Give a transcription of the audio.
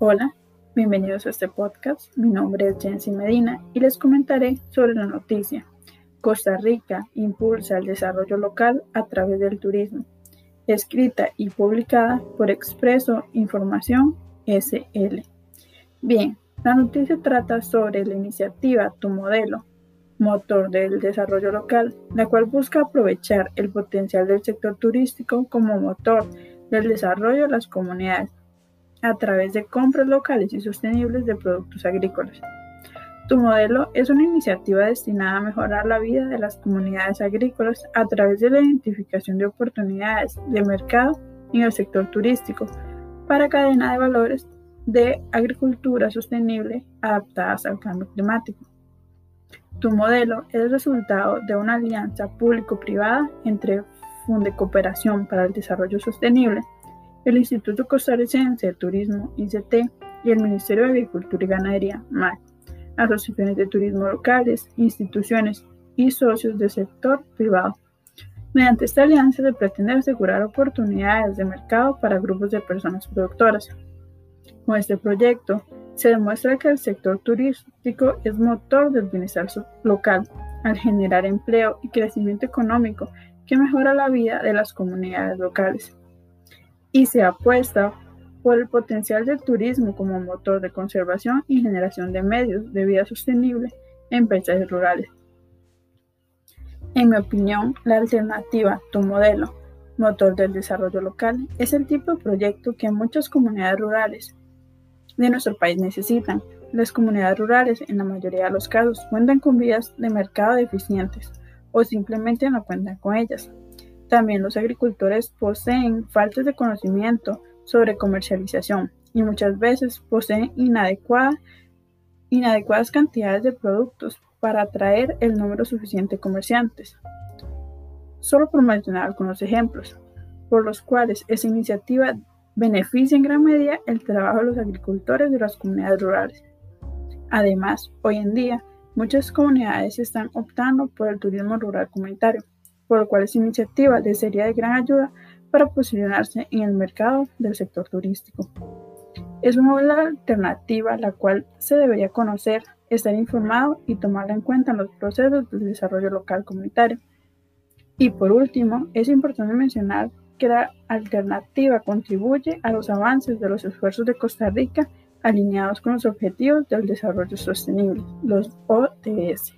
Hola, bienvenidos a este podcast. Mi nombre es Jensi Medina y les comentaré sobre la noticia. Costa Rica impulsa el desarrollo local a través del turismo. Escrita y publicada por Expreso Información SL. Bien, la noticia trata sobre la iniciativa Tu Modelo, motor del desarrollo local, la cual busca aprovechar el potencial del sector turístico como motor del desarrollo de las comunidades a través de compras locales y sostenibles de productos agrícolas. Tu modelo es una iniciativa destinada a mejorar la vida de las comunidades agrícolas a través de la identificación de oportunidades de mercado en el sector turístico para cadena de valores de agricultura sostenible adaptadas al cambio climático. Tu modelo es el resultado de una alianza público-privada entre Funde Cooperación para el Desarrollo Sostenible, el Instituto Costarricense de Turismo, ICT, y el Ministerio de Agricultura y Ganadería, MAC, asociaciones de turismo locales, instituciones y socios del sector privado. Mediante esta alianza se pretende asegurar oportunidades de mercado para grupos de personas productoras. Con este proyecto se demuestra que el sector turístico es motor del bienestar local al generar empleo y crecimiento económico que mejora la vida de las comunidades locales y se apuesta por el potencial del turismo como motor de conservación y generación de medios de vida sostenible en paisajes rurales. En mi opinión, la alternativa, tu modelo, motor del desarrollo local, es el tipo de proyecto que muchas comunidades rurales de nuestro país necesitan. Las comunidades rurales, en la mayoría de los casos, cuentan con vías de mercado deficientes o simplemente no cuentan con ellas. También los agricultores poseen faltas de conocimiento sobre comercialización y muchas veces poseen inadecuadas cantidades de productos para atraer el número suficiente de comerciantes. Solo por mencionar algunos ejemplos, por los cuales esa iniciativa beneficia en gran medida el trabajo de los agricultores de las comunidades rurales. Además, hoy en día, muchas comunidades están optando por el turismo rural comunitario por lo cual esta iniciativa les sería de gran ayuda para posicionarse en el mercado del sector turístico. Es una buena alternativa la cual se debería conocer, estar informado y tomarla en cuenta en los procesos de desarrollo local comunitario. Y por último, es importante mencionar que la alternativa contribuye a los avances de los esfuerzos de Costa Rica alineados con los Objetivos del Desarrollo Sostenible, los ODS.